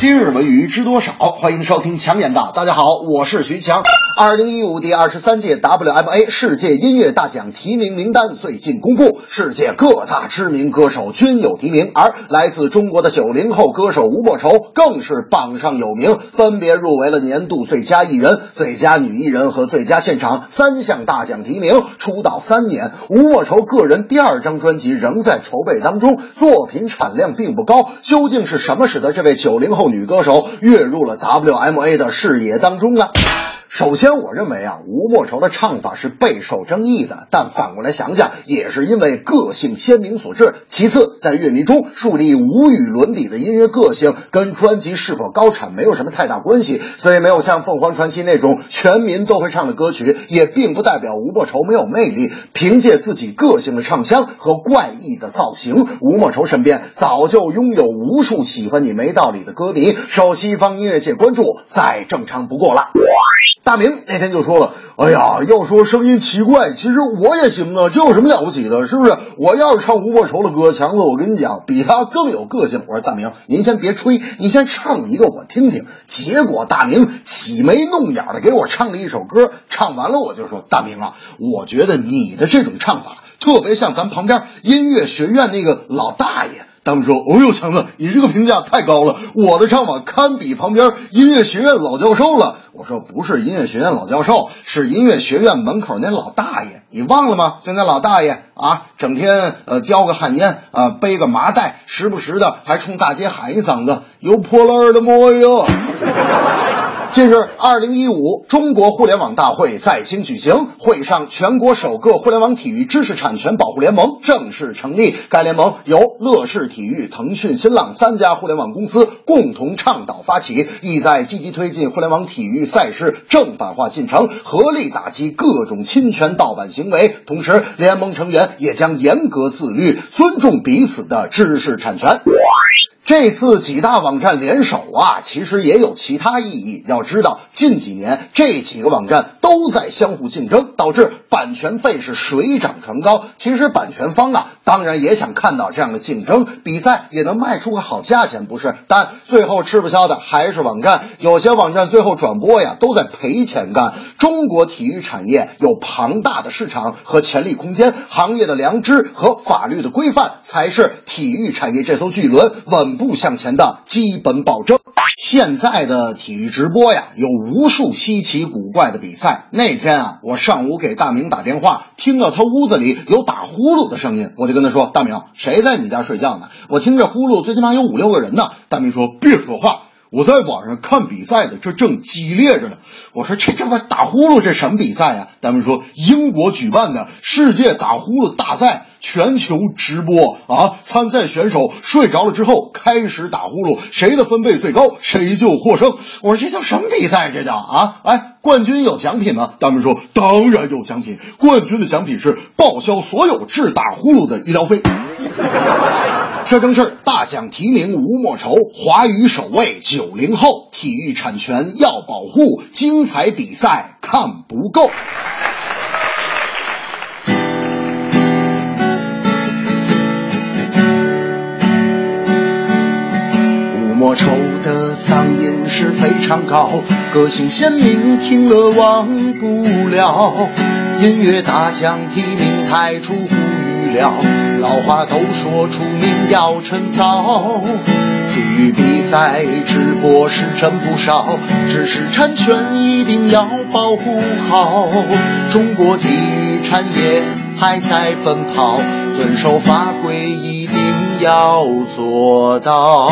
今日文娱知多少？欢迎收听强言道。大家好，我是徐强。二零一五第二十三届 WMA 世界音乐大奖提名名单最近公布，世界各大知名歌手均有提名，而来自中国的九零后歌手吴莫愁更是榜上有名，分别入围了年度最佳艺人、最佳女艺人和最佳现场三项大奖提名。出道三年，吴莫愁个人第二张专辑仍在筹备当中，作品产量并不高。究竟是什么使得这位九零后女歌手跃入了 WMA 的视野当中了？首先，我认为啊，吴莫愁的唱法是备受争议的，但反过来想想，也是因为个性鲜明所致。其次，在乐迷中树立无与伦比的音乐个性，跟专辑是否高产没有什么太大关系。所以，没有像凤凰传奇那种全民都会唱的歌曲，也并不代表吴莫愁没有魅力。凭借自己个性的唱腔和怪异的造型，吴莫愁身边早就拥有无数喜欢你没道理的歌迷，受西方音乐界关注再正常不过了。大明那天就说了：“哎呀，要说声音奇怪，其实我也行啊，这有什么了不起的？是不是？我要是唱吴莫愁的歌，强子，我跟你讲，比他更有个性。”我说：“大明，您先别吹，你先唱一个我听听。”结果大明挤眉弄眼的给我唱了一首歌，唱完了我就说：“大明啊，我觉得你的这种唱法特别像咱旁边音乐学院那个老大爷。”他们说：“哦呦，强子，你这个评价太高了，我的唱法堪比旁边音乐学院老教授了。”我说：“不是音乐学院老教授，是音乐学院门口那老大爷，你忘了吗？就那老大爷啊，整天呃叼个旱烟啊，背个麻袋，时不时的还冲大街喊一嗓子‘有破烂的没有’。”近日，二零一五中国互联网大会在京举行，会上全国首个互联网体育知识产权保护联盟正式成立。该联盟由乐视体育、腾讯、新浪三家互联网公司共同倡导发起，意在积极推进互联网体育赛事正版化进程，合力打击各种侵权盗版行为。同时，联盟成员也将严格自律，尊重彼此的知识产权。这次几大网站联手啊，其实也有其他意义。要知道，近几年这几个网站都在相互竞争，导致版权费是水涨船高。其实版权方啊，当然也想看到这样的竞争，比赛也能卖出个好价钱，不是？但最后吃不消的还是网站。有些网站最后转播呀，都在赔钱干。中国体育产业有庞大的市场和潜力空间，行业的良知和法律的规范，才是体育产业这艘巨轮稳。步向前的基本保证。现在的体育直播呀，有无数稀奇古怪的比赛。那天啊，我上午给大明打电话，听到他屋子里有打呼噜的声音，我就跟他说：“大明，谁在你家睡觉呢？我听这呼噜，最起码有五六个人呢。”大明说：“别说话，我在网上看比赛的，这正激烈着呢。”我说：“这这不打呼噜，这什么比赛呀？”大们说：“英国举办的世界打呼噜大赛。”全球直播啊！参赛选手睡着了之后开始打呼噜，谁的分贝最高，谁就获胜。我说这叫什么比赛？这叫啊！哎，冠军有奖品吗？他们说当然有奖品，冠军的奖品是报销所有治打呼噜的医疗费。这正是大奖提名吴莫愁，华语首位九零后，体育产权要保护，精彩比赛看不够。吴莫愁的嗓音是非常高，个性鲜明，听了忘不了。音乐大奖提名太出乎了，老话都说出名要趁早。体育比赛直播是真不少，知识产权一定要保护好。中国体育产业还在奔跑，遵守法规一定要做到。